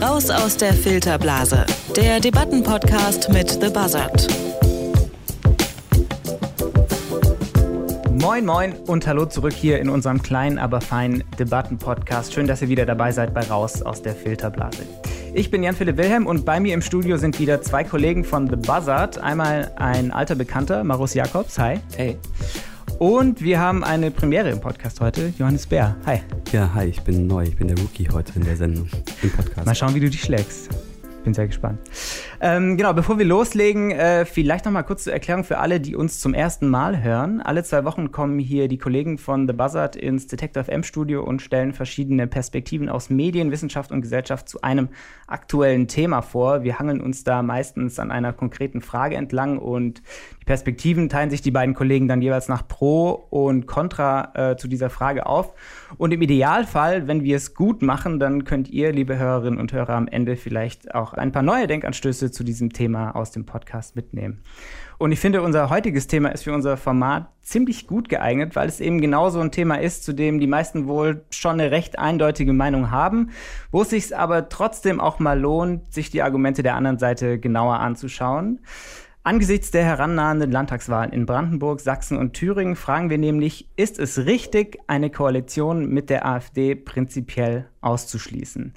Raus aus der Filterblase, der Debattenpodcast mit The Buzzard. Moin, moin und hallo zurück hier in unserem kleinen, aber feinen Debattenpodcast. Schön, dass ihr wieder dabei seid bei Raus aus der Filterblase. Ich bin Jan-Philipp Wilhelm und bei mir im Studio sind wieder zwei Kollegen von The Buzzard. Einmal ein alter Bekannter, Marus Jakobs. Hi. Hey. Und wir haben eine Premiere im Podcast heute. Johannes Bär. Hi. Ja, hi, ich bin neu. Ich bin der Rookie heute in der Sendung, im Podcast. Mal schauen, wie du dich schlägst. Bin sehr gespannt. Ähm, genau, bevor wir loslegen, äh, vielleicht noch mal kurz zur Erklärung für alle, die uns zum ersten Mal hören. Alle zwei Wochen kommen hier die Kollegen von The Buzzard ins Detector FM Studio und stellen verschiedene Perspektiven aus Medien, Wissenschaft und Gesellschaft zu einem aktuellen Thema vor. Wir hangeln uns da meistens an einer konkreten Frage entlang und die Perspektiven teilen sich die beiden Kollegen dann jeweils nach Pro und Contra äh, zu dieser Frage auf. Und im Idealfall, wenn wir es gut machen, dann könnt ihr, liebe Hörerinnen und Hörer, am Ende vielleicht auch ein paar neue Denkanstöße zu diesem Thema aus dem Podcast mitnehmen. Und ich finde, unser heutiges Thema ist für unser Format ziemlich gut geeignet, weil es eben genau so ein Thema ist, zu dem die meisten wohl schon eine recht eindeutige Meinung haben, wo es sich aber trotzdem auch mal lohnt, sich die Argumente der anderen Seite genauer anzuschauen. Angesichts der herannahenden Landtagswahlen in Brandenburg, Sachsen und Thüringen fragen wir nämlich, ist es richtig, eine Koalition mit der AfD prinzipiell auszuschließen?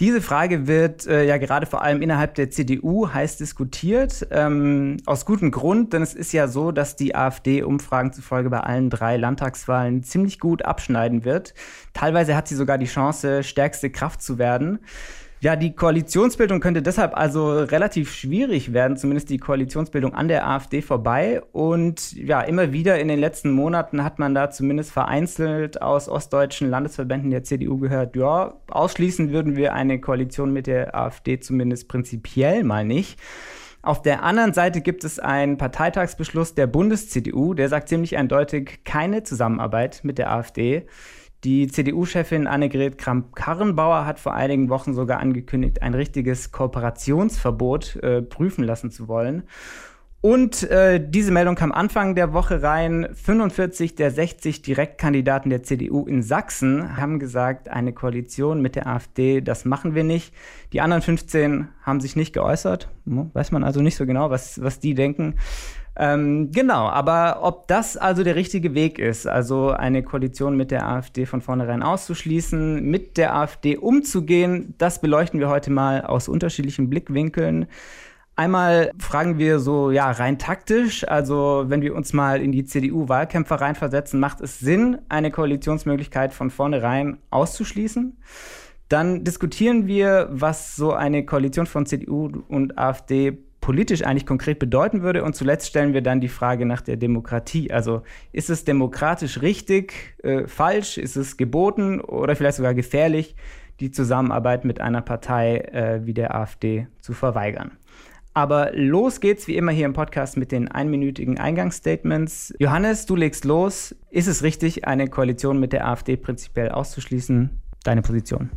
Diese Frage wird äh, ja gerade vor allem innerhalb der CDU heiß diskutiert. Ähm, aus gutem Grund, denn es ist ja so, dass die AfD Umfragen zufolge bei allen drei Landtagswahlen ziemlich gut abschneiden wird. Teilweise hat sie sogar die Chance, stärkste Kraft zu werden. Ja, die Koalitionsbildung könnte deshalb also relativ schwierig werden, zumindest die Koalitionsbildung an der AfD vorbei. Und ja, immer wieder in den letzten Monaten hat man da zumindest vereinzelt aus ostdeutschen Landesverbänden der CDU gehört, ja, ausschließen würden wir eine Koalition mit der AfD zumindest prinzipiell mal nicht. Auf der anderen Seite gibt es einen Parteitagsbeschluss der Bundes-CDU, der sagt ziemlich eindeutig keine Zusammenarbeit mit der AfD. Die CDU-Chefin Annegret Kramp-Karrenbauer hat vor einigen Wochen sogar angekündigt, ein richtiges Kooperationsverbot äh, prüfen lassen zu wollen. Und äh, diese Meldung kam Anfang der Woche rein. 45 der 60 Direktkandidaten der CDU in Sachsen haben gesagt, eine Koalition mit der AfD, das machen wir nicht. Die anderen 15 haben sich nicht geäußert. Weiß man also nicht so genau, was, was die denken. Ähm, genau, aber ob das also der richtige Weg ist, also eine Koalition mit der AfD von vornherein auszuschließen, mit der AfD umzugehen, das beleuchten wir heute mal aus unterschiedlichen Blickwinkeln. Einmal fragen wir so, ja, rein taktisch, also wenn wir uns mal in die CDU-Wahlkämpfer reinversetzen, macht es Sinn, eine Koalitionsmöglichkeit von vornherein auszuschließen? Dann diskutieren wir, was so eine Koalition von CDU und AfD politisch eigentlich konkret bedeuten würde. Und zuletzt stellen wir dann die Frage nach der Demokratie. Also ist es demokratisch richtig, äh, falsch, ist es geboten oder vielleicht sogar gefährlich, die Zusammenarbeit mit einer Partei äh, wie der AfD zu verweigern? Aber los geht's wie immer hier im Podcast mit den einminütigen Eingangsstatements. Johannes, du legst los. Ist es richtig, eine Koalition mit der AfD prinzipiell auszuschließen? Deine Position.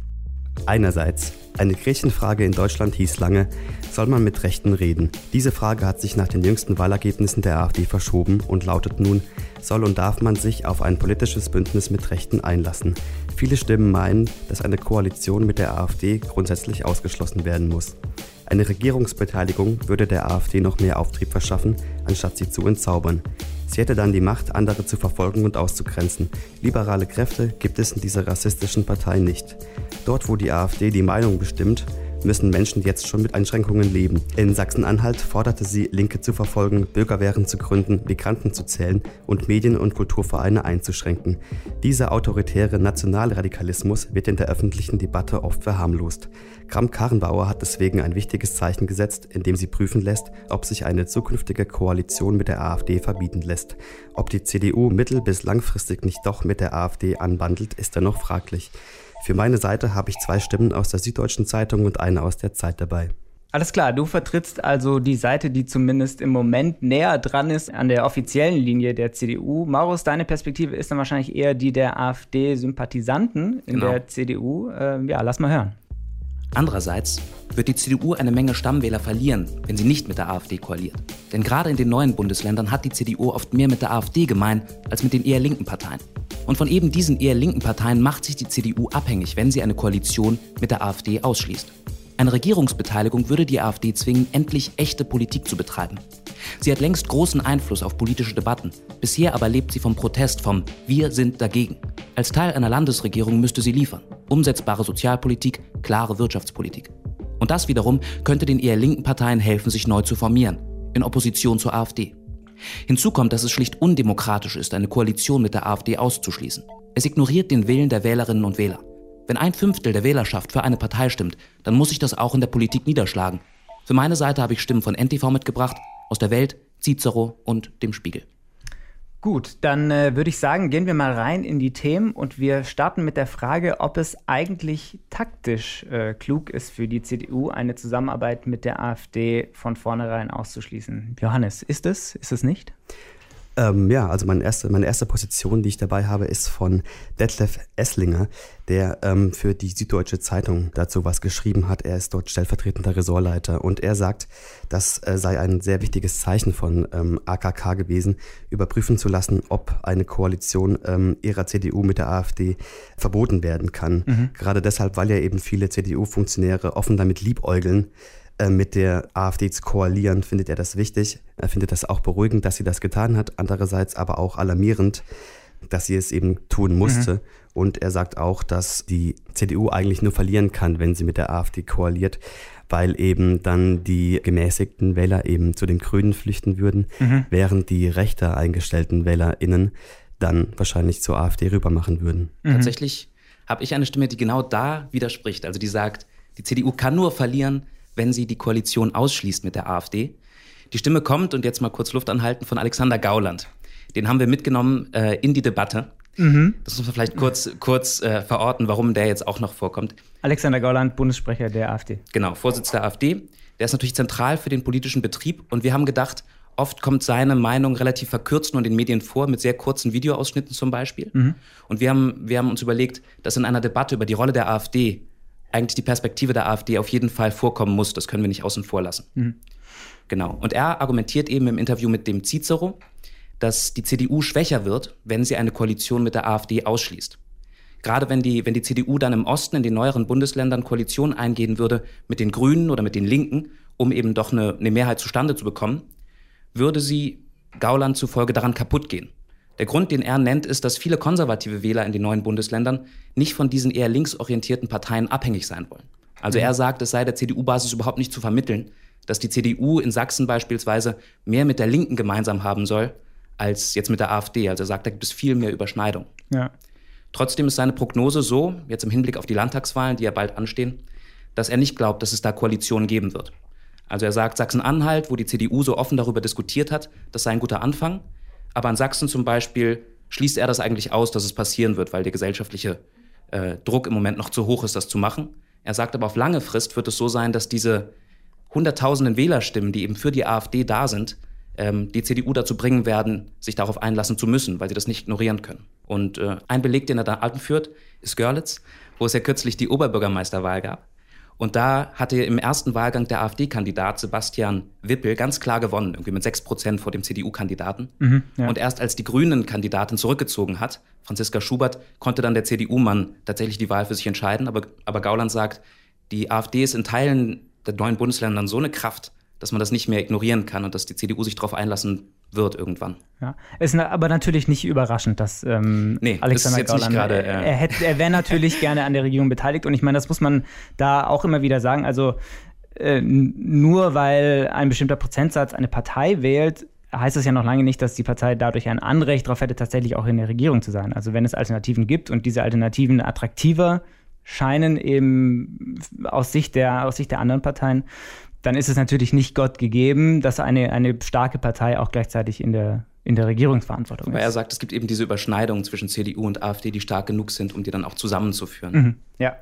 Einerseits, eine Kirchenfrage in Deutschland hieß lange, soll man mit Rechten reden? Diese Frage hat sich nach den jüngsten Wahlergebnissen der AfD verschoben und lautet nun, soll und darf man sich auf ein politisches Bündnis mit Rechten einlassen? Viele Stimmen meinen, dass eine Koalition mit der AfD grundsätzlich ausgeschlossen werden muss. Eine Regierungsbeteiligung würde der AfD noch mehr Auftrieb verschaffen, anstatt sie zu entzaubern. Sie hätte dann die Macht, andere zu verfolgen und auszugrenzen. Liberale Kräfte gibt es in dieser rassistischen Partei nicht. Dort, wo die AfD die Meinung bestimmt, müssen Menschen jetzt schon mit Einschränkungen leben. In Sachsen-Anhalt forderte sie, Linke zu verfolgen, Bürgerwehren zu gründen, Migranten zu zählen und Medien- und Kulturvereine einzuschränken. Dieser autoritäre Nationalradikalismus wird in der öffentlichen Debatte oft verharmlost. Kramp-Karrenbauer hat deswegen ein wichtiges Zeichen gesetzt, indem sie prüfen lässt, ob sich eine zukünftige Koalition mit der AfD verbieten lässt. Ob die CDU mittel- bis langfristig nicht doch mit der AfD anbandelt, ist dennoch fraglich. Für meine Seite habe ich zwei Stimmen aus der Süddeutschen Zeitung und eine aus der Zeit dabei. Alles klar, du vertrittst also die Seite, die zumindest im Moment näher dran ist an der offiziellen Linie der CDU. Maurus, deine Perspektive ist dann wahrscheinlich eher die der AfD-Sympathisanten in genau. der CDU. Äh, ja, lass mal hören. Andererseits wird die CDU eine Menge Stammwähler verlieren, wenn sie nicht mit der AfD koaliert. Denn gerade in den neuen Bundesländern hat die CDU oft mehr mit der AfD gemein als mit den eher linken Parteien. Und von eben diesen eher linken Parteien macht sich die CDU abhängig, wenn sie eine Koalition mit der AfD ausschließt. Eine Regierungsbeteiligung würde die AfD zwingen, endlich echte Politik zu betreiben. Sie hat längst großen Einfluss auf politische Debatten. Bisher aber lebt sie vom Protest, vom Wir sind dagegen. Als Teil einer Landesregierung müsste sie liefern. Umsetzbare Sozialpolitik, klare Wirtschaftspolitik. Und das wiederum könnte den eher linken Parteien helfen, sich neu zu formieren, in Opposition zur AfD. Hinzu kommt, dass es schlicht undemokratisch ist, eine Koalition mit der AfD auszuschließen. Es ignoriert den Willen der Wählerinnen und Wähler. Wenn ein Fünftel der Wählerschaft für eine Partei stimmt, dann muss sich das auch in der Politik niederschlagen. Für meine Seite habe ich Stimmen von NTV mitgebracht, aus der Welt, Cicero und dem Spiegel. Gut, dann äh, würde ich sagen, gehen wir mal rein in die Themen und wir starten mit der Frage, ob es eigentlich taktisch äh, klug ist für die CDU, eine Zusammenarbeit mit der AfD von vornherein auszuschließen. Johannes, ist es? Ist es nicht? Ähm, ja, also meine erste, meine erste Position, die ich dabei habe, ist von Detlef Esslinger, der ähm, für die Süddeutsche Zeitung dazu was geschrieben hat. Er ist dort stellvertretender Ressortleiter und er sagt, das äh, sei ein sehr wichtiges Zeichen von ähm, AKK gewesen, überprüfen zu lassen, ob eine Koalition ähm, ihrer CDU mit der AfD verboten werden kann. Mhm. Gerade deshalb, weil ja eben viele CDU-Funktionäre offen damit liebäugeln, mit der AfD zu koalieren, findet er das wichtig. Er findet das auch beruhigend, dass sie das getan hat, andererseits aber auch alarmierend, dass sie es eben tun musste. Mhm. Und er sagt auch, dass die CDU eigentlich nur verlieren kann, wenn sie mit der AfD koaliert, weil eben dann die gemäßigten Wähler eben zu den Grünen flüchten würden, mhm. während die rechter eingestellten WählerInnen dann wahrscheinlich zur AfD rübermachen würden. Mhm. Tatsächlich habe ich eine Stimme, die genau da widerspricht. Also die sagt, die CDU kann nur verlieren, wenn sie die Koalition ausschließt mit der AfD. Die Stimme kommt, und jetzt mal kurz Luft anhalten, von Alexander Gauland. Den haben wir mitgenommen äh, in die Debatte. Mhm. Das muss man vielleicht kurz, kurz äh, verorten, warum der jetzt auch noch vorkommt. Alexander Gauland, Bundessprecher der AfD. Genau, Vorsitzender der AfD. Der ist natürlich zentral für den politischen Betrieb. Und wir haben gedacht, oft kommt seine Meinung relativ verkürzt nur in den Medien vor, mit sehr kurzen Videoausschnitten zum Beispiel. Mhm. Und wir haben, wir haben uns überlegt, dass in einer Debatte über die Rolle der AfD eigentlich die Perspektive der AfD auf jeden Fall vorkommen muss. Das können wir nicht außen vor lassen. Mhm. Genau. Und er argumentiert eben im Interview mit dem Cicero, dass die CDU schwächer wird, wenn sie eine Koalition mit der AfD ausschließt. Gerade wenn die, wenn die CDU dann im Osten in den neueren Bundesländern Koalition eingehen würde mit den Grünen oder mit den Linken, um eben doch eine, eine Mehrheit zustande zu bekommen, würde sie Gauland zufolge daran kaputt gehen. Der Grund, den er nennt, ist, dass viele konservative Wähler in den neuen Bundesländern nicht von diesen eher linksorientierten Parteien abhängig sein wollen. Also mhm. er sagt, es sei der CDU-Basis überhaupt nicht zu vermitteln, dass die CDU in Sachsen beispielsweise mehr mit der Linken gemeinsam haben soll, als jetzt mit der AfD. Also er sagt, da gibt es viel mehr Überschneidung. Ja. Trotzdem ist seine Prognose so, jetzt im Hinblick auf die Landtagswahlen, die ja bald anstehen, dass er nicht glaubt, dass es da Koalitionen geben wird. Also er sagt, Sachsen-Anhalt, wo die CDU so offen darüber diskutiert hat, das sei ein guter Anfang. Aber in Sachsen zum Beispiel schließt er das eigentlich aus, dass es passieren wird, weil der gesellschaftliche äh, Druck im Moment noch zu hoch ist, das zu machen. Er sagt aber, auf lange Frist wird es so sein, dass diese hunderttausenden Wählerstimmen, die eben für die AfD da sind, ähm, die CDU dazu bringen werden, sich darauf einlassen zu müssen, weil sie das nicht ignorieren können. Und äh, ein Beleg, den er da anführt, ist Görlitz, wo es ja kürzlich die Oberbürgermeisterwahl gab. Und da hatte im ersten Wahlgang der AfD-Kandidat Sebastian Wippel ganz klar gewonnen, irgendwie mit sechs Prozent vor dem CDU-Kandidaten. Mhm, ja. Und erst als die Grünen-Kandidatin zurückgezogen hat, Franziska Schubert, konnte dann der CDU-Mann tatsächlich die Wahl für sich entscheiden. Aber, aber Gauland sagt, die AfD ist in Teilen der neuen Bundesländern so eine Kraft, dass man das nicht mehr ignorieren kann und dass die CDU sich darauf einlassen wird irgendwann. Ja, ist aber natürlich nicht überraschend, dass ähm, nee, Alexander das Gauland, grade, äh, er, hätte, er wäre natürlich gerne an der Regierung beteiligt und ich meine, das muss man da auch immer wieder sagen. Also äh, nur weil ein bestimmter Prozentsatz eine Partei wählt, heißt das ja noch lange nicht, dass die Partei dadurch ein Anrecht darauf hätte, tatsächlich auch in der Regierung zu sein. Also wenn es Alternativen gibt und diese Alternativen attraktiver scheinen eben aus Sicht der, aus Sicht der anderen Parteien, dann ist es natürlich nicht Gott gegeben, dass eine, eine starke Partei auch gleichzeitig in der in der Regierungsverantwortung Weil ist. er sagt, es gibt eben diese Überschneidungen zwischen CDU und AfD, die stark genug sind, um die dann auch zusammenzuführen. Mhm. Ja.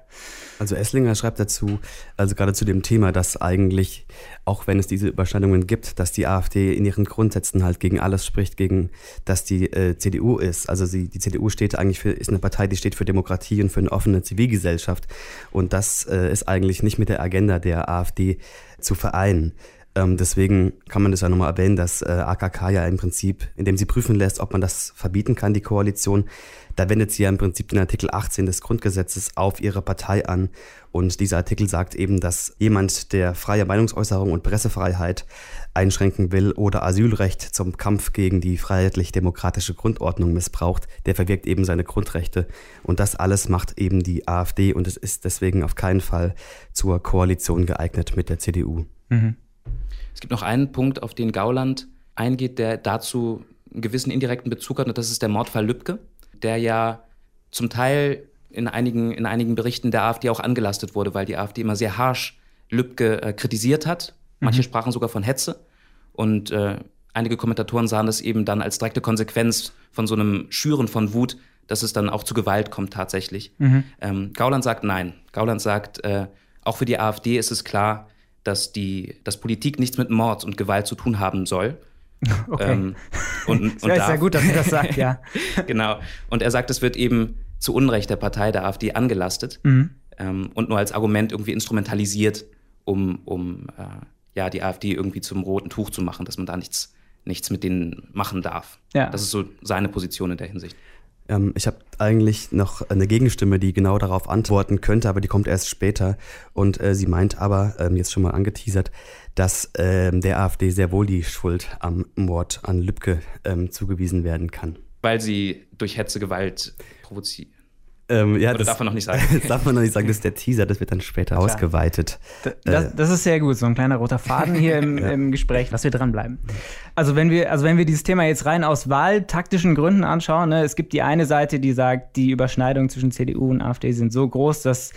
Also Esslinger schreibt dazu, also gerade zu dem Thema, dass eigentlich, auch wenn es diese Überschneidungen gibt, dass die AfD in ihren Grundsätzen halt gegen alles spricht, gegen, dass die äh, CDU ist. Also sie, die CDU steht eigentlich für, ist eine Partei, die steht für Demokratie und für eine offene Zivilgesellschaft. Und das äh, ist eigentlich nicht mit der Agenda der AfD zu vereinen. Ähm, deswegen kann man das ja nochmal erwähnen, dass äh, AKK ja im Prinzip, indem sie prüfen lässt, ob man das verbieten kann, die Koalition, da wendet sie ja im Prinzip den Artikel 18 des Grundgesetzes auf ihre Partei an. Und dieser Artikel sagt eben, dass jemand, der freie Meinungsäußerung und Pressefreiheit einschränken will oder Asylrecht zum Kampf gegen die freiheitlich-demokratische Grundordnung missbraucht, der verwirkt eben seine Grundrechte. Und das alles macht eben die AfD und es ist deswegen auf keinen Fall zur Koalition geeignet mit der CDU. Mhm. Es gibt noch einen Punkt, auf den Gauland eingeht, der dazu einen gewissen indirekten Bezug hat, und das ist der Mordfall Lübcke, der ja zum Teil in einigen, in einigen Berichten der AfD auch angelastet wurde, weil die AfD immer sehr harsch Lübcke äh, kritisiert hat. Manche mhm. sprachen sogar von Hetze. Und äh, einige Kommentatoren sahen das eben dann als direkte Konsequenz von so einem Schüren von Wut, dass es dann auch zu Gewalt kommt tatsächlich. Mhm. Ähm, Gauland sagt nein. Gauland sagt, äh, auch für die AfD ist es klar, dass, die, dass Politik nichts mit Mord und Gewalt zu tun haben soll. Okay. Ähm, und, und ja, ist ja gut, dass er das sagt, ja. genau. Und er sagt, es wird eben zu Unrecht der Partei der AfD angelastet mhm. ähm, und nur als Argument irgendwie instrumentalisiert, um, um äh, ja, die AfD irgendwie zum roten Tuch zu machen, dass man da nichts, nichts mit denen machen darf. Ja. Das ist so seine Position in der Hinsicht. Ähm, ich habe eigentlich noch eine Gegenstimme, die genau darauf antworten könnte, aber die kommt erst später. Und äh, sie meint aber, ähm, jetzt schon mal angeteasert, dass ähm, der AfD sehr wohl die Schuld am Mord an Lübcke ähm, zugewiesen werden kann. Weil sie durch Hetze Gewalt provoziert. Ähm, ja, das darf man noch nicht sagen. das darf man noch nicht sagen, das ist der Teaser, das wird dann später Klar. ausgeweitet. Das, äh, das, ist sehr gut, so ein kleiner roter Faden hier im, ja. im Gespräch, dass wir dranbleiben. Also wenn wir, also wenn wir dieses Thema jetzt rein aus wahltaktischen Gründen anschauen, ne, es gibt die eine Seite, die sagt, die Überschneidungen zwischen CDU und AfD sind so groß, dass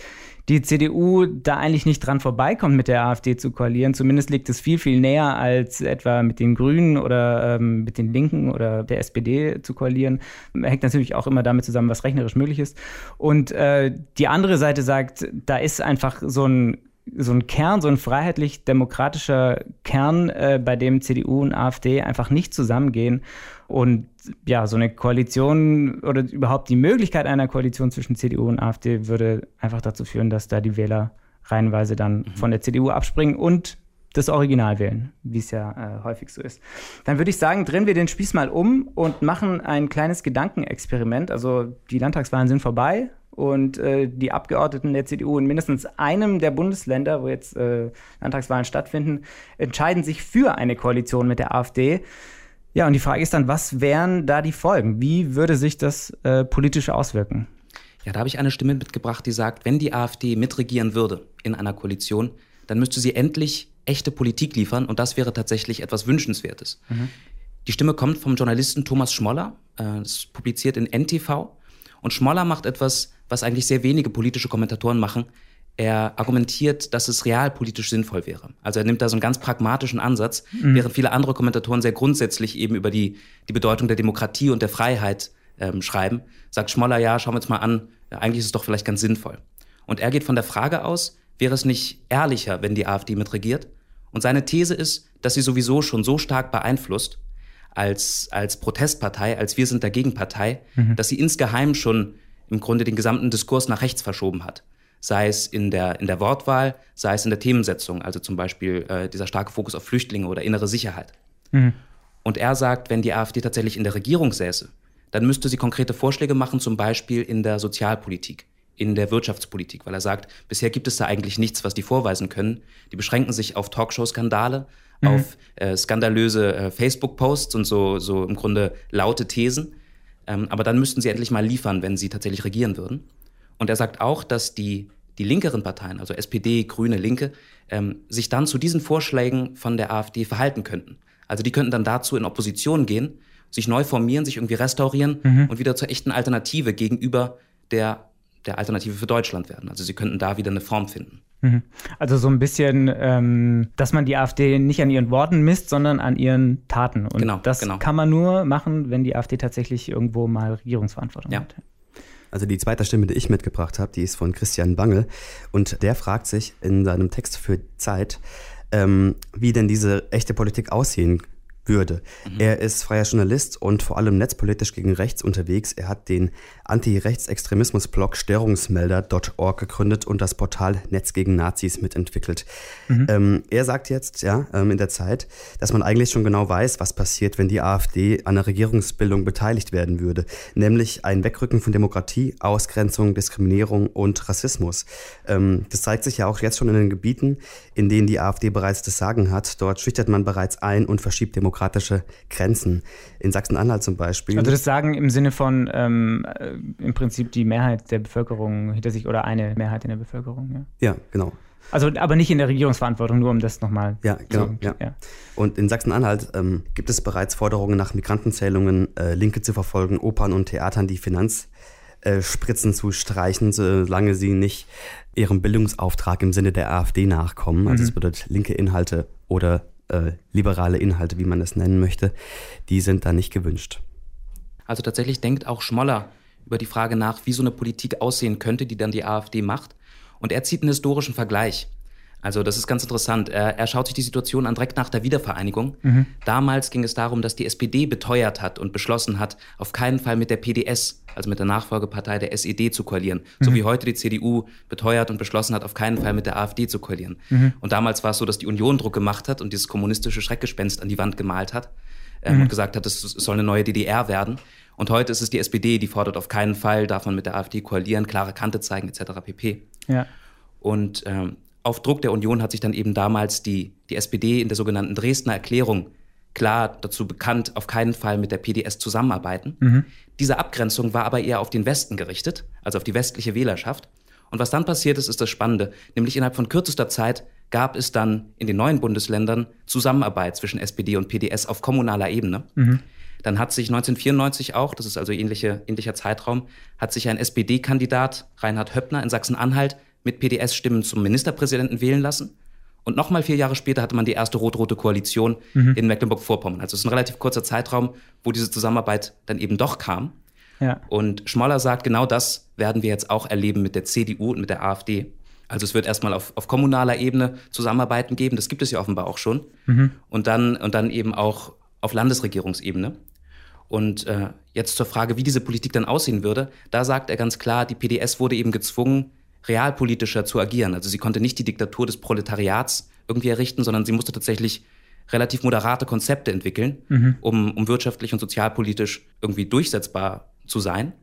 die CDU da eigentlich nicht dran vorbeikommt, mit der AfD zu koalieren. Zumindest liegt es viel, viel näher, als etwa mit den Grünen oder ähm, mit den Linken oder der SPD zu koalieren. Hängt natürlich auch immer damit zusammen, was rechnerisch möglich ist. Und äh, die andere Seite sagt, da ist einfach so ein so ein Kern, so ein freiheitlich-demokratischer Kern, äh, bei dem CDU und AfD einfach nicht zusammengehen. Und ja, so eine Koalition oder überhaupt die Möglichkeit einer Koalition zwischen CDU und AfD würde einfach dazu führen, dass da die Wähler reihenweise dann mhm. von der CDU abspringen und das Original wählen, wie es ja äh, häufig so ist. Dann würde ich sagen, drehen wir den Spieß mal um und machen ein kleines Gedankenexperiment. Also die Landtagswahlen sind vorbei und äh, die Abgeordneten der CDU in mindestens einem der Bundesländer, wo jetzt äh, Landtagswahlen stattfinden, entscheiden sich für eine Koalition mit der AfD. Ja, und die Frage ist dann, was wären da die Folgen? Wie würde sich das äh, politisch auswirken? Ja, da habe ich eine Stimme mitgebracht, die sagt, wenn die AfD mitregieren würde in einer Koalition, dann müsste sie endlich echte Politik liefern und das wäre tatsächlich etwas Wünschenswertes. Mhm. Die Stimme kommt vom Journalisten Thomas Schmoller, äh, ist publiziert in NTV. Und Schmoller macht etwas, was eigentlich sehr wenige politische Kommentatoren machen er argumentiert, dass es realpolitisch sinnvoll wäre. Also er nimmt da so einen ganz pragmatischen Ansatz, mhm. während viele andere Kommentatoren sehr grundsätzlich eben über die, die Bedeutung der Demokratie und der Freiheit ähm, schreiben, sagt Schmoller, ja, schauen wir uns mal an, ja, eigentlich ist es doch vielleicht ganz sinnvoll. Und er geht von der Frage aus, wäre es nicht ehrlicher, wenn die AfD mitregiert? Und seine These ist, dass sie sowieso schon so stark beeinflusst als, als Protestpartei, als Wir sind dagegen Partei, mhm. dass sie insgeheim schon im Grunde den gesamten Diskurs nach rechts verschoben hat sei es in der, in der Wortwahl, sei es in der Themensetzung, also zum Beispiel äh, dieser starke Fokus auf Flüchtlinge oder innere Sicherheit. Mhm. Und er sagt, wenn die AfD tatsächlich in der Regierung säße, dann müsste sie konkrete Vorschläge machen, zum Beispiel in der Sozialpolitik, in der Wirtschaftspolitik, weil er sagt, bisher gibt es da eigentlich nichts, was die vorweisen können. Die beschränken sich auf Talkshow-Skandale, mhm. auf äh, skandalöse äh, Facebook-Posts und so, so im Grunde laute Thesen. Ähm, aber dann müssten sie endlich mal liefern, wenn sie tatsächlich regieren würden. Und er sagt auch, dass die, die linkeren Parteien, also SPD, Grüne, Linke, ähm, sich dann zu diesen Vorschlägen von der AfD verhalten könnten. Also die könnten dann dazu in Opposition gehen, sich neu formieren, sich irgendwie restaurieren mhm. und wieder zur echten Alternative gegenüber der, der Alternative für Deutschland werden. Also sie könnten da wieder eine Form finden. Mhm. Also so ein bisschen, ähm, dass man die AfD nicht an ihren Worten misst, sondern an ihren Taten. Und Genau, das genau. kann man nur machen, wenn die AfD tatsächlich irgendwo mal Regierungsverantwortung Ja. hat. Also die zweite Stimme, die ich mitgebracht habe, die ist von Christian Bangel und der fragt sich in seinem Text für Zeit, ähm, wie denn diese echte Politik aussehen würde. Er ist freier Journalist und vor allem netzpolitisch gegen rechts unterwegs. Er hat den Anti-Rechtsextremismus-Blog Störungsmelder.org gegründet und das Portal Netz gegen Nazis mitentwickelt. Ähm, er sagt jetzt, ja, ähm, in der Zeit, dass man eigentlich schon genau weiß, was passiert, wenn die AfD an der Regierungsbildung beteiligt werden würde. Nämlich ein Wegrücken von Demokratie, Ausgrenzung, Diskriminierung und Rassismus. Ähm, das zeigt sich ja auch jetzt schon in den Gebieten, in denen die AfD bereits das Sagen hat. Dort schüchtert man bereits ein und verschiebt demokratische Grenzen. In Sachsen-Anhalt zum Beispiel. Also das sagen im Sinne von ähm, äh, im Prinzip die Mehrheit der Bevölkerung hinter sich oder eine Mehrheit in der Bevölkerung, ja. ja, genau. Also aber nicht in der Regierungsverantwortung, nur um das nochmal Ja, genau, ja. Und in Sachsen-Anhalt ähm, gibt es bereits Forderungen nach Migrantenzählungen, äh, Linke zu verfolgen, Opern und Theatern die Finanzspritzen zu streichen, solange sie nicht ihrem Bildungsauftrag im Sinne der AfD nachkommen. Also es bedeutet linke Inhalte oder äh, liberale Inhalte, wie man es nennen möchte, die sind da nicht gewünscht. Also tatsächlich denkt auch Schmoller über die Frage nach, wie so eine Politik aussehen könnte, die dann die AfD macht. Und er zieht einen historischen Vergleich. Also das ist ganz interessant. Er, er schaut sich die Situation an direkt nach der Wiedervereinigung. Damals ging es darum, dass die SPD beteuert hat und beschlossen hat, auf keinen Fall mit der PDS, also mit der Nachfolgepartei der SED zu koalieren. So wie heute die CDU beteuert und beschlossen hat, auf keinen Fall mit der AfD zu koalieren. Und damals war es so, dass die Union Druck gemacht hat und dieses kommunistische Schreckgespenst an die Wand gemalt hat ähm, und gesagt hat, es soll eine neue DDR werden. Und heute ist es die SPD, die fordert auf keinen Fall, darf man mit der AfD koalieren, klare Kante zeigen etc. pp. Ja. Und ähm, auf Druck der Union hat sich dann eben damals die, die SPD in der sogenannten Dresdner Erklärung klar dazu bekannt, auf keinen Fall mit der PDS zusammenarbeiten. Diese Abgrenzung war aber eher auf den Westen gerichtet, also auf die westliche Wählerschaft. Und was dann passiert ist, ist das Spannende. Nämlich innerhalb von kürzester Zeit gab es dann in den neuen Bundesländern Zusammenarbeit zwischen SPD und PDS auf kommunaler Ebene. Dann hat sich 1994 auch, das ist also ähnliche, ähnlicher Zeitraum, hat sich ein SPD-Kandidat, Reinhard Höppner, in Sachsen-Anhalt mit PDS-Stimmen zum Ministerpräsidenten wählen lassen. Und nochmal vier Jahre später hatte man die erste rot-rote Koalition in Mecklenburg-Vorpommern. Also es ist ein relativ kurzer Zeitraum, wo diese Zusammenarbeit dann eben doch kam. Ja. Und Schmoller sagt, genau das werden wir jetzt auch erleben mit der CDU und mit der AfD. Also es wird erstmal auf, auf kommunaler Ebene Zusammenarbeiten geben, das gibt es ja offenbar auch schon. Und, dann, und dann eben auch auf Landesregierungsebene. Und äh, jetzt zur Frage, wie diese Politik dann aussehen würde, da sagt er ganz klar, die PDS wurde eben gezwungen, realpolitischer zu agieren. Also sie konnte nicht die Diktatur des Proletariats irgendwie errichten, sondern sie musste tatsächlich relativ moderate Konzepte entwickeln, um, um wirtschaftlich und sozialpolitisch irgendwie durchsetzbar zu sein.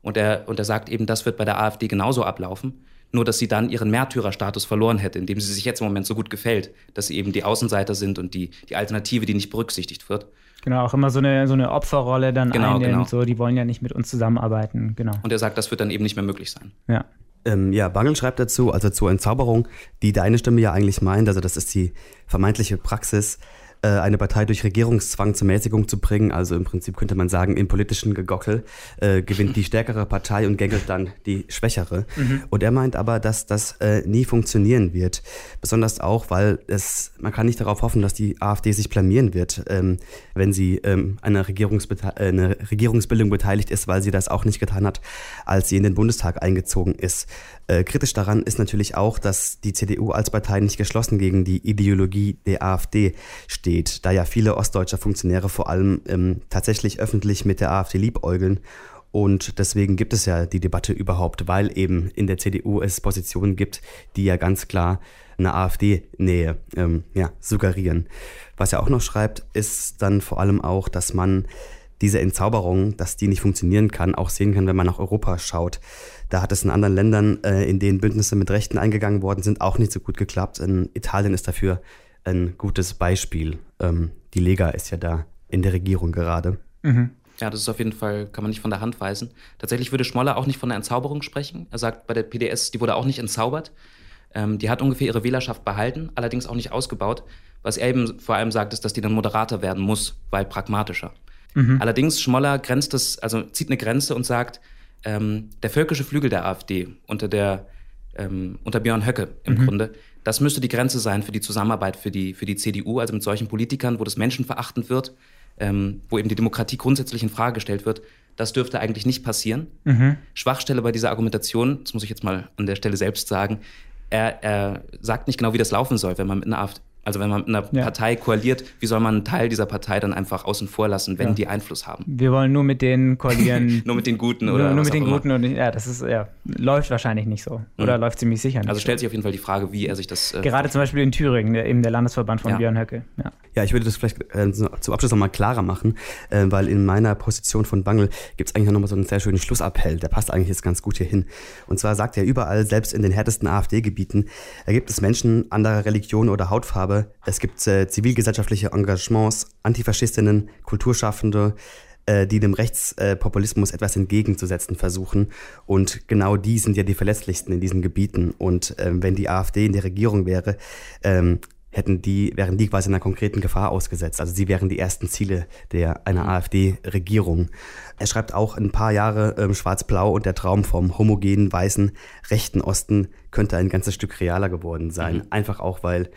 Und er, und er sagt eben, das wird bei der AfD genauso ablaufen, nur dass sie dann ihren Märtyrerstatus verloren hätte, indem sie sich jetzt im Moment so gut gefällt, dass sie eben die Außenseiter sind und die, die Alternative, die nicht berücksichtigt wird. Genau, auch immer so eine, so eine Opferrolle dann Genau, einnehmen. genau. So, die wollen ja nicht mit uns zusammenarbeiten. Genau. Und er sagt, das wird dann eben nicht mehr möglich sein. Ja. Ähm, ja, Bangel schreibt dazu, also zur Entzauberung, die deine Stimme ja eigentlich meint, also das ist die vermeintliche Praxis, äh, eine Partei durch Regierungszwang zur Mäßigung zu bringen. Also im Prinzip könnte man sagen, im politischen Gegockel äh, gewinnt die stärkere Partei und gängelt dann die schwächere. Und er meint aber, dass das äh, nie funktionieren wird. Besonders auch, weil es, man kann nicht darauf hoffen, dass die AfD sich blamieren wird, ähm, wenn sie ähm, an einer äh, eine Regierungsbildung beteiligt ist, weil sie das auch nicht getan hat, als sie in den Bundestag eingezogen ist. Äh, kritisch daran ist natürlich auch, dass die CDU als Partei nicht geschlossen gegen die Ideologie der AfD steht, da ja viele ostdeutsche Funktionäre vor allem ähm, tatsächlich öffentlich mit der AfD liebäugeln. Und deswegen gibt es ja die Debatte überhaupt, weil eben in der CDU es Positionen gibt, die ja ganz klar eine AfD-Nähe ähm, ja, suggerieren. Was er auch noch schreibt, ist dann vor allem auch, dass man diese Entzauberung, dass die nicht funktionieren kann, auch sehen kann, wenn man nach Europa schaut. Da hat es in anderen Ländern, äh, in denen Bündnisse mit Rechten eingegangen worden sind, auch nicht so gut geklappt. In Italien ist dafür ein gutes Beispiel. Ähm, die Lega ist ja da in der Regierung gerade. Ja, das ist auf jeden Fall, kann man nicht von der Hand weisen. Tatsächlich würde Schmoller auch nicht von der Entzauberung sprechen. Er sagt, bei der PDS, die wurde auch nicht entzaubert. Ähm, die hat ungefähr ihre Wählerschaft behalten, allerdings auch nicht ausgebaut. Was er eben vor allem sagt, ist, dass die dann moderater werden muss, weil pragmatischer. Allerdings, Schmoller grenzt es, also zieht eine Grenze und sagt, ähm, der völkische Flügel der AfD unter der ähm, unter Björn Höcke im mhm. Grunde. Das müsste die Grenze sein für die Zusammenarbeit für die, für die CDU, also mit solchen Politikern, wo das menschenverachtend wird, ähm, wo eben die Demokratie grundsätzlich in Frage gestellt wird. Das dürfte eigentlich nicht passieren. Mhm. Schwachstelle bei dieser Argumentation, das muss ich jetzt mal an der Stelle selbst sagen, er, er sagt nicht genau, wie das laufen soll, wenn man mit einer AfD, also wenn man mit einer ja. Partei koaliert, wie soll man einen Teil dieser Partei dann einfach außen vor lassen, wenn ja. die Einfluss haben? Wir wollen nur mit denen koalieren. nur mit den Guten oder Nur, nur mit den Guten und ja, das ist ja läuft wahrscheinlich nicht so oder mhm. läuft ziemlich sicher nicht. Also stellt so. sich auf jeden Fall die Frage, wie er sich das äh, gerade zum Beispiel in Thüringen, der, eben der Landesverband von ja. Björn Höcke. Ja. ja, ich würde das vielleicht äh, zum Abschluss nochmal klarer machen, äh, weil in meiner Position von Bangel gibt es eigentlich noch mal so einen sehr schönen Schlussappell. Der passt eigentlich jetzt ganz gut hier hin. Und zwar sagt er überall, selbst in den härtesten AfD-Gebieten, da gibt es Menschen anderer Religion oder Hautfarbe. Es gibt äh, zivilgesellschaftliche Engagements, Antifaschistinnen, Kulturschaffende, äh, die dem Rechtspopulismus etwas entgegenzusetzen versuchen. Und genau die sind ja die verletzlichsten in diesen Gebieten. Und ähm, wenn die AfD in der Regierung wäre, ähm, hätten die, wären die quasi einer konkreten Gefahr ausgesetzt. Also sie wären die ersten Ziele der, einer mhm. AfD-Regierung. Er schreibt auch ein paar Jahre ähm, Schwarz-Blau und der Traum vom homogenen, weißen, rechten Osten könnte ein ganzes Stück realer geworden sein. Mhm. Einfach auch, weil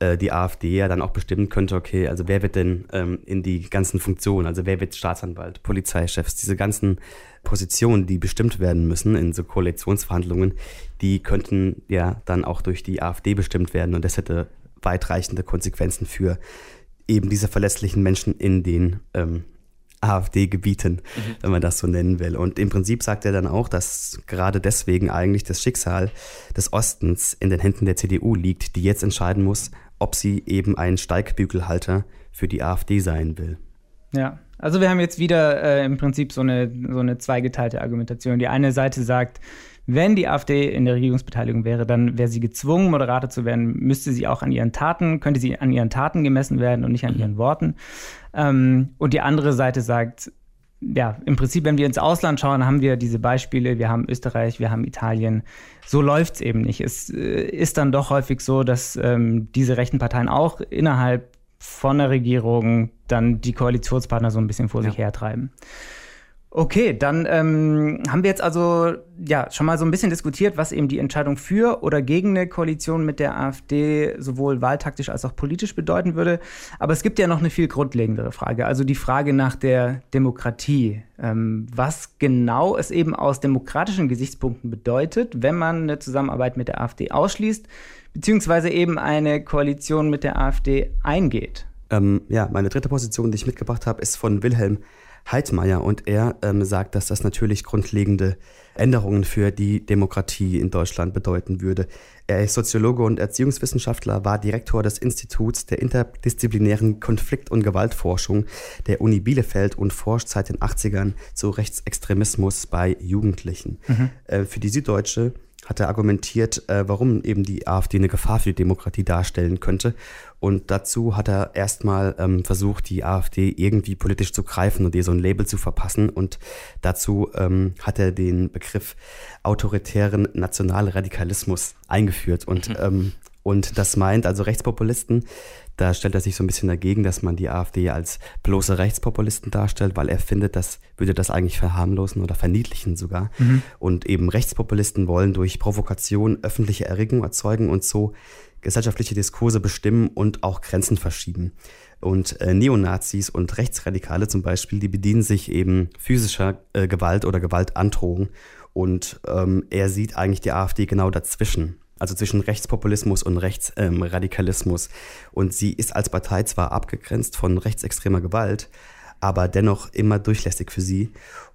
äh, die AfD ja dann auch bestimmen könnte, okay, also wer wird denn ähm, in die ganzen Funktionen, also wer wird Staatsanwalt, Polizeichefs, diese ganzen Positionen, die bestimmt werden müssen in so Koalitionsverhandlungen, die könnten ja dann auch durch die AfD bestimmt werden und das hätte weitreichende Konsequenzen für eben diese verlässlichen Menschen in den ähm, AfD-Gebieten, mhm. wenn man das so nennen will. Und im Prinzip sagt er dann auch, dass gerade deswegen eigentlich das Schicksal des Ostens in den Händen der CDU liegt, die jetzt entscheiden muss, ob sie eben ein Steigbügelhalter für die AfD sein will. Ja, also wir haben jetzt wieder äh, im Prinzip so eine, so eine zweigeteilte Argumentation. Die eine Seite sagt, wenn die AfD in der Regierungsbeteiligung wäre, dann wäre sie gezwungen, Moderator zu werden, müsste sie auch an ihren Taten, könnte sie an ihren Taten gemessen werden und nicht an mhm. ihren Worten. Ähm, und die andere Seite sagt, ja, im Prinzip, wenn wir ins Ausland schauen, haben wir diese Beispiele. Wir haben Österreich, wir haben Italien. So läuft es eben nicht. Es äh, ist dann doch häufig so, dass ähm, diese rechten Parteien auch innerhalb von der Regierung dann die Koalitionspartner so ein bisschen vor ja. sich hertreiben. Okay, dann ähm, haben wir jetzt also ja schon mal so ein bisschen diskutiert, was eben die Entscheidung für oder gegen eine Koalition mit der AfD sowohl wahltaktisch als auch politisch bedeuten würde. Aber es gibt ja noch eine viel grundlegendere Frage, also die Frage nach der Demokratie. Ähm, was genau es eben aus demokratischen Gesichtspunkten bedeutet, wenn man eine Zusammenarbeit mit der AfD ausschließt, beziehungsweise eben eine Koalition mit der AfD eingeht. Ähm, ja, meine dritte Position, die ich mitgebracht habe, ist von Wilhelm Heidmeier und er ähm, sagt, dass das natürlich grundlegende Änderungen für die Demokratie in Deutschland bedeuten würde. Er ist Soziologe und Erziehungswissenschaftler, war Direktor des Instituts der interdisziplinären Konflikt- und Gewaltforschung der Uni Bielefeld und forscht seit den 80ern zu Rechtsextremismus bei Jugendlichen. Mhm. Äh, für die Süddeutsche hat er argumentiert, äh, warum eben die AfD eine Gefahr für die Demokratie darstellen könnte. Und dazu hat er erstmal ähm, versucht, die AfD irgendwie politisch zu greifen und ihr so ein Label zu verpassen. Und dazu ähm, hat er den Begriff autoritären Nationalradikalismus eingeführt. Und, mhm. ähm, und das meint also Rechtspopulisten, da stellt er sich so ein bisschen dagegen, dass man die AfD als bloße Rechtspopulisten darstellt, weil er findet, das würde das eigentlich verharmlosen oder verniedlichen sogar. Mhm. Und eben Rechtspopulisten wollen durch Provokation öffentliche Erregung erzeugen und so gesellschaftliche Diskurse bestimmen und auch Grenzen verschieben. Und äh, Neonazis und Rechtsradikale zum Beispiel, die bedienen sich eben physischer äh, Gewalt oder Gewaltandrohung. Und ähm, er sieht eigentlich die AfD genau dazwischen also zwischen Rechtspopulismus und Rechtsradikalismus. Ähm, und sie ist als Partei zwar abgegrenzt von rechtsextremer Gewalt, aber dennoch immer durchlässig für sie.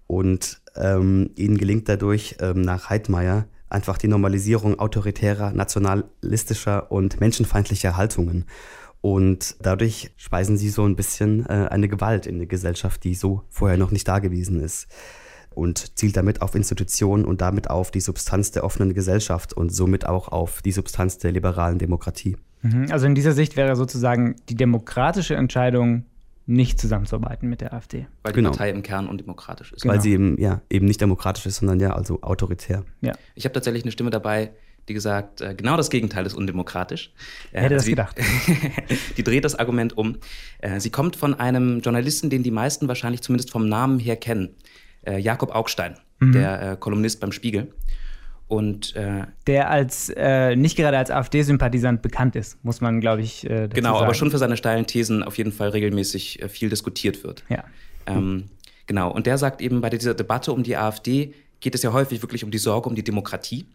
Und ähm, ihnen gelingt dadurch ähm, nach Heidmeier einfach die Normalisierung autoritärer, nationalistischer und menschenfeindlicher Haltungen. Und dadurch speisen sie so ein bisschen äh, eine Gewalt in die Gesellschaft, die so vorher noch nicht da gewesen ist und zielt damit auf Institutionen und damit auf die Substanz der offenen Gesellschaft und somit auch auf die Substanz der liberalen Demokratie. Mhm. Also in dieser Sicht wäre sozusagen die demokratische Entscheidung nicht zusammenzuarbeiten mit der AfD. Weil die genau. Partei im Kern undemokratisch ist. Weil genau. sie eben, ja, eben nicht demokratisch ist, sondern ja, also autoritär. Ja. Ich habe tatsächlich eine Stimme dabei, die gesagt, äh, genau das Gegenteil ist undemokratisch. Äh, Hätte das sie, gedacht. die dreht das Argument um. Äh, sie kommt von einem Journalisten, den die meisten wahrscheinlich zumindest vom Namen her kennen Jakob Augstein, mhm. der Kolumnist beim Spiegel. Und, äh, der als äh, nicht gerade als AfD-Sympathisant bekannt ist, muss man, glaube ich, äh, Genau, sagen. aber schon für seine steilen Thesen auf jeden Fall regelmäßig äh, viel diskutiert wird. Ja. Ähm, genau, und der sagt eben, bei dieser Debatte um die AfD geht es ja häufig wirklich um die Sorge um die Demokratie.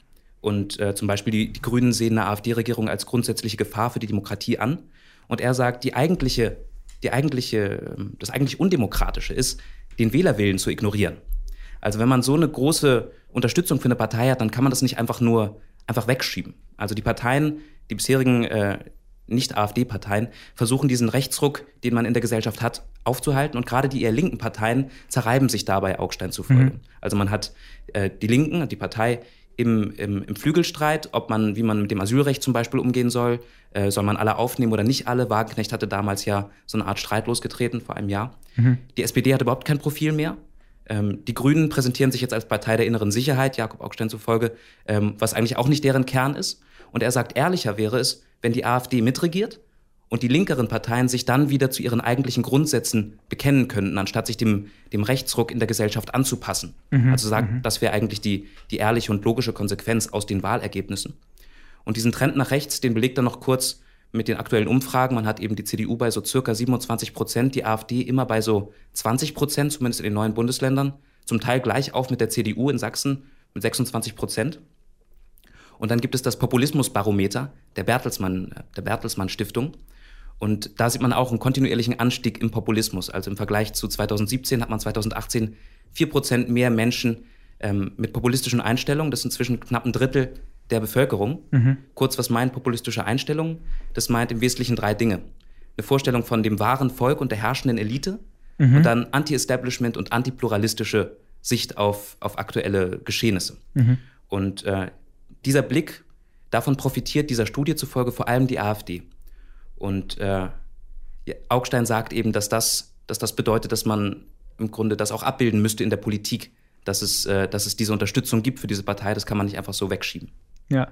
Und äh, zum Beispiel die, die Grünen sehen eine AfD-Regierung als grundsätzliche Gefahr für die Demokratie an. Und er sagt, die eigentliche, die eigentliche, ähm, das eigentlich Undemokratische ist, den Wählerwillen zu ignorieren. Also wenn man so eine große Unterstützung für eine Partei hat, dann kann man das nicht einfach nur einfach wegschieben. Also die Parteien, die bisherigen äh, nicht-AfD-Parteien, versuchen diesen Rechtsruck, den man in der Gesellschaft hat, aufzuhalten. Und gerade die eher linken Parteien zerreiben sich dabei Augstein zufolge. Mhm. Also man hat äh, die Linken, die Partei im, im, im, Flügelstreit, ob man, wie man mit dem Asylrecht zum Beispiel umgehen soll, äh, soll man alle aufnehmen oder nicht alle. Wagenknecht hatte damals ja so eine Art Streit losgetreten vor einem Jahr. Mhm. Die SPD hat überhaupt kein Profil mehr. Ähm, die Grünen präsentieren sich jetzt als Partei der inneren Sicherheit, Jakob Augstein zufolge, ähm, was eigentlich auch nicht deren Kern ist. Und er sagt, ehrlicher wäre es, wenn die AfD mitregiert und die linkeren Parteien sich dann wieder zu ihren eigentlichen Grundsätzen bekennen könnten, anstatt sich dem, dem Rechtsruck in der Gesellschaft anzupassen. Mhm, also sagt, mhm. das wäre eigentlich die, die ehrliche und logische Konsequenz aus den Wahlergebnissen. Und diesen Trend nach rechts, den belegt er noch kurz mit den aktuellen Umfragen. Man hat eben die CDU bei so circa 27 Prozent, die AfD immer bei so 20 Prozent, zumindest in den neuen Bundesländern. Zum Teil gleich auf mit der CDU in Sachsen mit 26 Prozent. Und dann gibt es das Populismusbarometer der Bertelsmann, der Bertelsmann Stiftung. Und da sieht man auch einen kontinuierlichen Anstieg im Populismus. Also im Vergleich zu 2017 hat man 2018 vier Prozent mehr Menschen ähm, mit populistischen Einstellungen. Das ist inzwischen knapp ein Drittel der Bevölkerung. Mhm. Kurz, was meint populistische Einstellung? Das meint im Wesentlichen drei Dinge. Eine Vorstellung von dem wahren Volk und der herrschenden Elite mhm. und dann Anti-Establishment und antipluralistische Sicht auf, auf aktuelle Geschehnisse. Mhm. Und äh, dieser Blick, davon profitiert dieser Studie zufolge vor allem die AfD. Und äh, Augstein sagt eben, dass das, dass das bedeutet, dass man im Grunde das auch abbilden müsste in der Politik, dass es, äh, dass es diese Unterstützung gibt für diese Partei. Das kann man nicht einfach so wegschieben. Ja.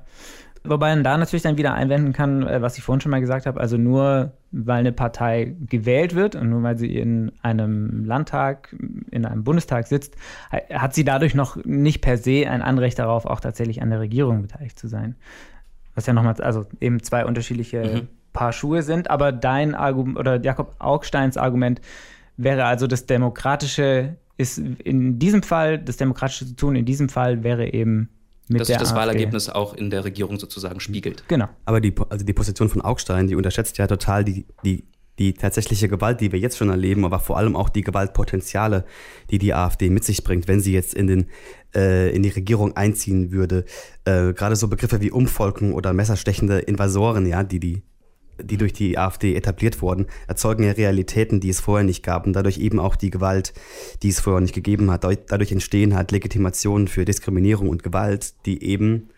Wobei man da natürlich dann wieder einwenden kann, äh, was ich vorhin schon mal gesagt habe, also nur weil eine Partei gewählt wird und nur weil sie in einem Landtag, in einem Bundestag sitzt, hat sie dadurch noch nicht per se ein Anrecht darauf, auch tatsächlich an der Regierung beteiligt zu sein. Was ja nochmal, also eben zwei unterschiedliche mhm. Paar Schuhe sind, aber dein Argument oder Jakob Augsteins Argument wäre also das Demokratische ist in diesem Fall, das Demokratische zu tun, in diesem Fall wäre eben dass sich das AfD. Wahlergebnis auch in der Regierung sozusagen spiegelt. Genau. Aber die, also die Position von Augstein, die unterschätzt ja total die, die, die tatsächliche Gewalt, die wir jetzt schon erleben, aber vor allem auch die Gewaltpotenziale, die die AfD mit sich bringt, wenn sie jetzt in, den, äh, in die Regierung einziehen würde. Äh, Gerade so Begriffe wie Umvolken oder messerstechende Invasoren, ja, die die die durch die AfD etabliert wurden, erzeugen ja Realitäten, die es vorher nicht gab und dadurch eben auch die Gewalt, die es vorher nicht gegeben hat. Dadurch entstehen halt Legitimationen für Diskriminierung und Gewalt, die eben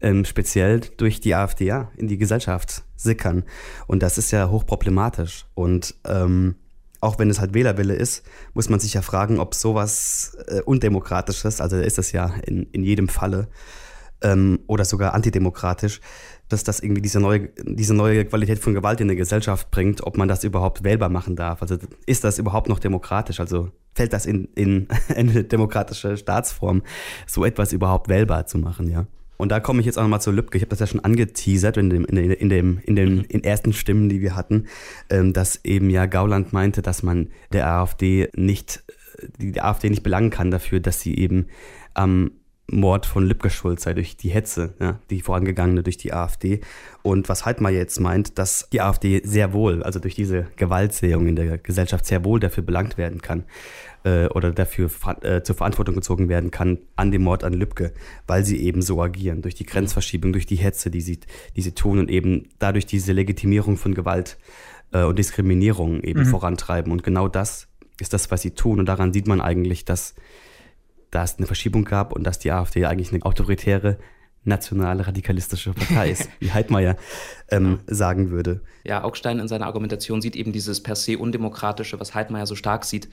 ähm, speziell durch die AfD ja, in die Gesellschaft sickern. Und das ist ja hochproblematisch. Und ähm, auch wenn es halt Wählerwille ist, muss man sich ja fragen, ob sowas äh, undemokratisches, also ist es ja in, in jedem Falle, ähm, oder sogar antidemokratisch, dass das irgendwie diese neue, diese neue Qualität von Gewalt in der Gesellschaft bringt, ob man das überhaupt wählbar machen darf. Also ist das überhaupt noch demokratisch? Also fällt das in, in eine demokratische Staatsform, so etwas überhaupt wählbar zu machen, ja? Und da komme ich jetzt auch nochmal zu Lübcke. Ich habe das ja schon angeteasert in, dem, in, dem, in, dem, in den in ersten Stimmen, die wir hatten, ähm, dass eben ja Gauland meinte, dass man der AfD nicht, die AfD nicht belangen kann dafür, dass sie eben am Mord von Lübcke schuld sei durch die Hetze, ja, die vorangegangene durch die AfD. Und was Heidmar jetzt meint, dass die AfD sehr wohl, also durch diese Gewaltsehung in der Gesellschaft sehr wohl dafür belangt werden kann äh, oder dafür äh, zur Verantwortung gezogen werden kann an dem Mord an Lübcke, weil sie eben so agieren, durch die Grenzverschiebung, durch die Hetze, die sie, die sie tun und eben dadurch diese Legitimierung von Gewalt äh, und Diskriminierung eben mhm. vorantreiben. Und genau das ist das, was sie tun. Und daran sieht man eigentlich, dass da es eine Verschiebung gab und dass die AfD eigentlich eine autoritäre, nationale, radikalistische Partei ist, wie Heidmeier ähm, sagen würde. Ja, Augstein in seiner Argumentation sieht eben dieses per se undemokratische, was Heidmeier so stark sieht,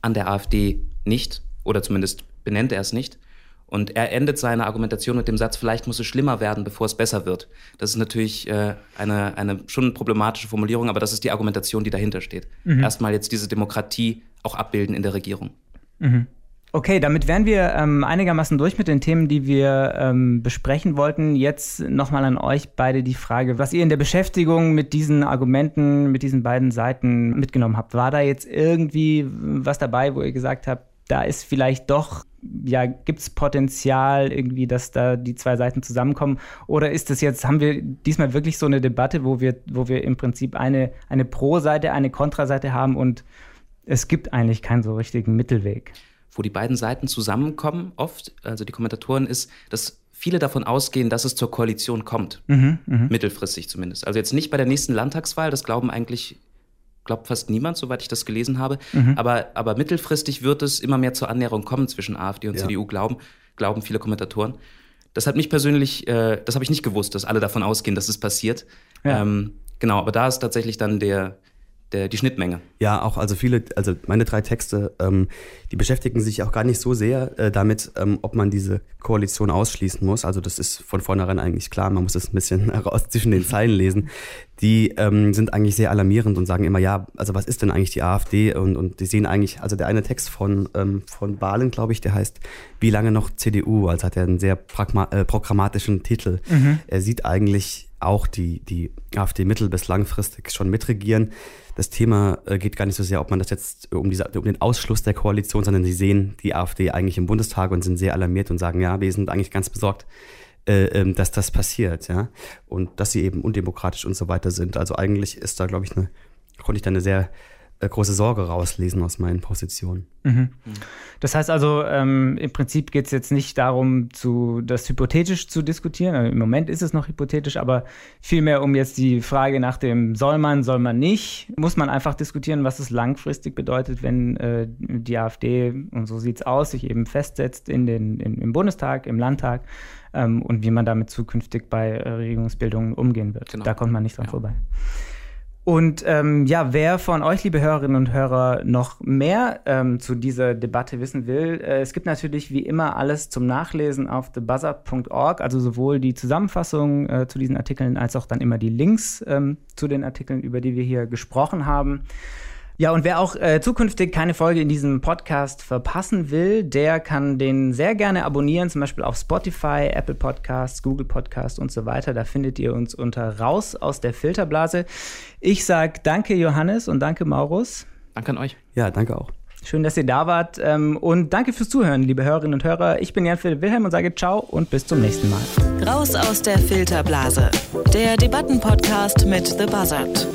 an der AfD nicht oder zumindest benennt er es nicht. Und er endet seine Argumentation mit dem Satz, vielleicht muss es schlimmer werden, bevor es besser wird. Das ist natürlich äh, eine, eine schon problematische Formulierung, aber das ist die Argumentation, die dahinter steht. Mhm. Erstmal jetzt diese Demokratie auch abbilden in der Regierung. Mhm. Okay, damit wären wir ähm, einigermaßen durch mit den Themen, die wir ähm, besprechen wollten. Jetzt nochmal an euch beide die Frage, was ihr in der Beschäftigung mit diesen Argumenten, mit diesen beiden Seiten mitgenommen habt. War da jetzt irgendwie was dabei, wo ihr gesagt habt, da ist vielleicht doch, ja, gibt es Potenzial irgendwie, dass da die zwei Seiten zusammenkommen? Oder ist das jetzt, haben wir diesmal wirklich so eine Debatte, wo wir, wo wir im Prinzip eine, eine Pro-Seite, eine Kontraseite haben und es gibt eigentlich keinen so richtigen Mittelweg? Wo die beiden Seiten zusammenkommen, oft, also die Kommentatoren, ist, dass viele davon ausgehen, dass es zur Koalition kommt. Mhm, mh. Mittelfristig zumindest. Also jetzt nicht bei der nächsten Landtagswahl, das glauben eigentlich, glaubt fast niemand, soweit ich das gelesen habe. Mhm. Aber, aber mittelfristig wird es immer mehr zur Annäherung kommen zwischen AfD und ja. CDU, glauben, glauben viele Kommentatoren. Das hat mich persönlich, äh, das habe ich nicht gewusst, dass alle davon ausgehen, dass es passiert. Ja. Ähm, genau, aber da ist tatsächlich dann der, der, die Schnittmenge. Ja, auch also viele, also meine drei Texte, ähm, die beschäftigen sich auch gar nicht so sehr äh, damit, ähm, ob man diese Koalition ausschließen muss. Also das ist von vornherein eigentlich klar, man muss es ein bisschen heraus zwischen den Zeilen lesen. Die ähm, sind eigentlich sehr alarmierend und sagen immer, ja, also was ist denn eigentlich die AfD? Und, und die sehen eigentlich, also der eine Text von, ähm, von Bahlen, glaube ich, der heißt Wie lange noch CDU? Also hat er einen sehr pragma äh, programmatischen Titel. Mhm. Er sieht eigentlich auch die, die AfD mittel- bis langfristig schon mitregieren das Thema äh, geht gar nicht so sehr, ob man das jetzt um, diese, um den Ausschluss der Koalition, sondern sie sehen die AfD eigentlich im Bundestag und sind sehr alarmiert und sagen, ja, wir sind eigentlich ganz besorgt, äh, ähm, dass das passiert, ja. Und dass sie eben undemokratisch und so weiter sind. Also eigentlich ist da, glaube ich, eine, konnte ich da eine sehr äh, große Sorge rauslesen aus meinen Positionen. Mhm. Das heißt also, ähm, im Prinzip geht es jetzt nicht darum, zu, das hypothetisch zu diskutieren. Also Im Moment ist es noch hypothetisch, aber vielmehr um jetzt die Frage nach dem soll man, soll man nicht, muss man einfach diskutieren, was es langfristig bedeutet, wenn äh, die AfD, und so sieht es aus, sich eben festsetzt in den, in, im Bundestag, im Landtag ähm, und wie man damit zukünftig bei Regierungsbildungen umgehen wird. Genau. Da kommt man nicht dran ja. vorbei. Und ähm, ja, wer von euch, liebe Hörerinnen und Hörer, noch mehr ähm, zu dieser Debatte wissen will, äh, es gibt natürlich wie immer alles zum Nachlesen auf thebuzzard.org, also sowohl die Zusammenfassung äh, zu diesen Artikeln als auch dann immer die Links ähm, zu den Artikeln, über die wir hier gesprochen haben. Ja, und wer auch äh, zukünftig keine Folge in diesem Podcast verpassen will, der kann den sehr gerne abonnieren, zum Beispiel auf Spotify, Apple Podcasts, Google Podcasts und so weiter. Da findet ihr uns unter Raus aus der Filterblase. Ich sage danke, Johannes, und danke, Maurus. Danke an euch. Ja, danke auch. Schön, dass ihr da wart. Ähm, und danke fürs Zuhören, liebe Hörerinnen und Hörer. Ich bin Jan-Philipp Wilhelm und sage Ciao und bis zum nächsten Mal. Raus aus der Filterblase. Der Debattenpodcast mit The Buzzard.